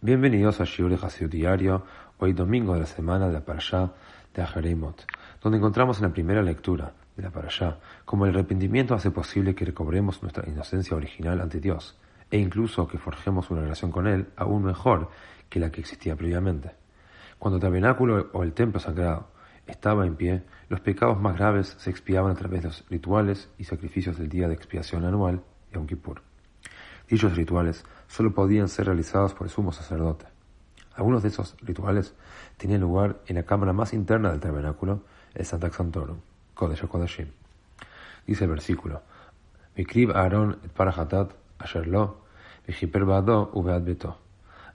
Bienvenidos a Shiur de Diario, hoy domingo de la semana de la Parashá de Ahareimot, donde encontramos en la primera lectura de la Parashá como el arrepentimiento hace posible que recobremos nuestra inocencia original ante Dios, e incluso que forjemos una relación con Él aún mejor que la que existía previamente. Cuando el tabernáculo o el templo sagrado estaba en pie, los pecados más graves se expiaban a través de los rituales y sacrificios del día de expiación anual, Yom Kippur. Dichos rituales solo podían ser realizados por el sumo sacerdote. Algunos de esos rituales tenían lugar en la cámara más interna del tabernáculo, el Santac Santorum, Kodesh Kodashim. Dice el versículo, Mikrib Aaron et parahatat asherlo, vijiper bado beto.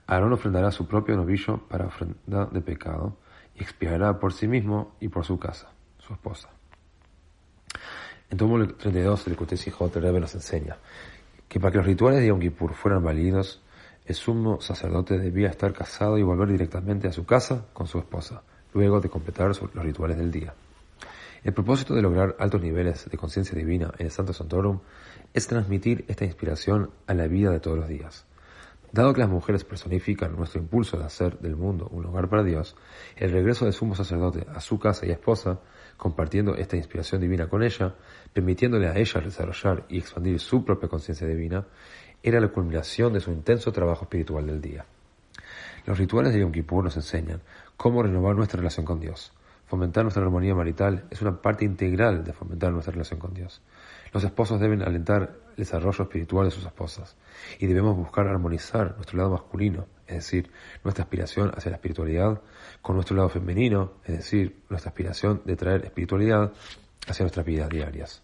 Aarón ofrendará su propio novillo para ofrenda de pecado y expiará por sí mismo y por su casa, su esposa. En tomo 32 del Kutesi Rebbe nos enseña que para que los rituales de Yom Kippur fueran válidos, el sumo sacerdote debía estar casado y volver directamente a su casa con su esposa, luego de completar los rituales del día. El propósito de lograr altos niveles de conciencia divina en el Santo Santorum es transmitir esta inspiración a la vida de todos los días. Dado que las mujeres personifican nuestro impulso de hacer del mundo un lugar para Dios, el regreso del sumo sacerdote a su casa y esposa compartiendo esta inspiración divina con ella, permitiéndole a ella desarrollar y expandir su propia conciencia divina, era la culminación de su intenso trabajo espiritual del día. Los rituales de Yom Kippur nos enseñan cómo renovar nuestra relación con Dios. Fomentar nuestra armonía marital es una parte integral de fomentar nuestra relación con Dios. Los esposos deben alentar el desarrollo espiritual de sus esposas y debemos buscar armonizar nuestro lado masculino, es decir, nuestra aspiración hacia la espiritualidad, con nuestro lado femenino, es decir, nuestra aspiración de traer espiritualidad hacia nuestras vidas diarias.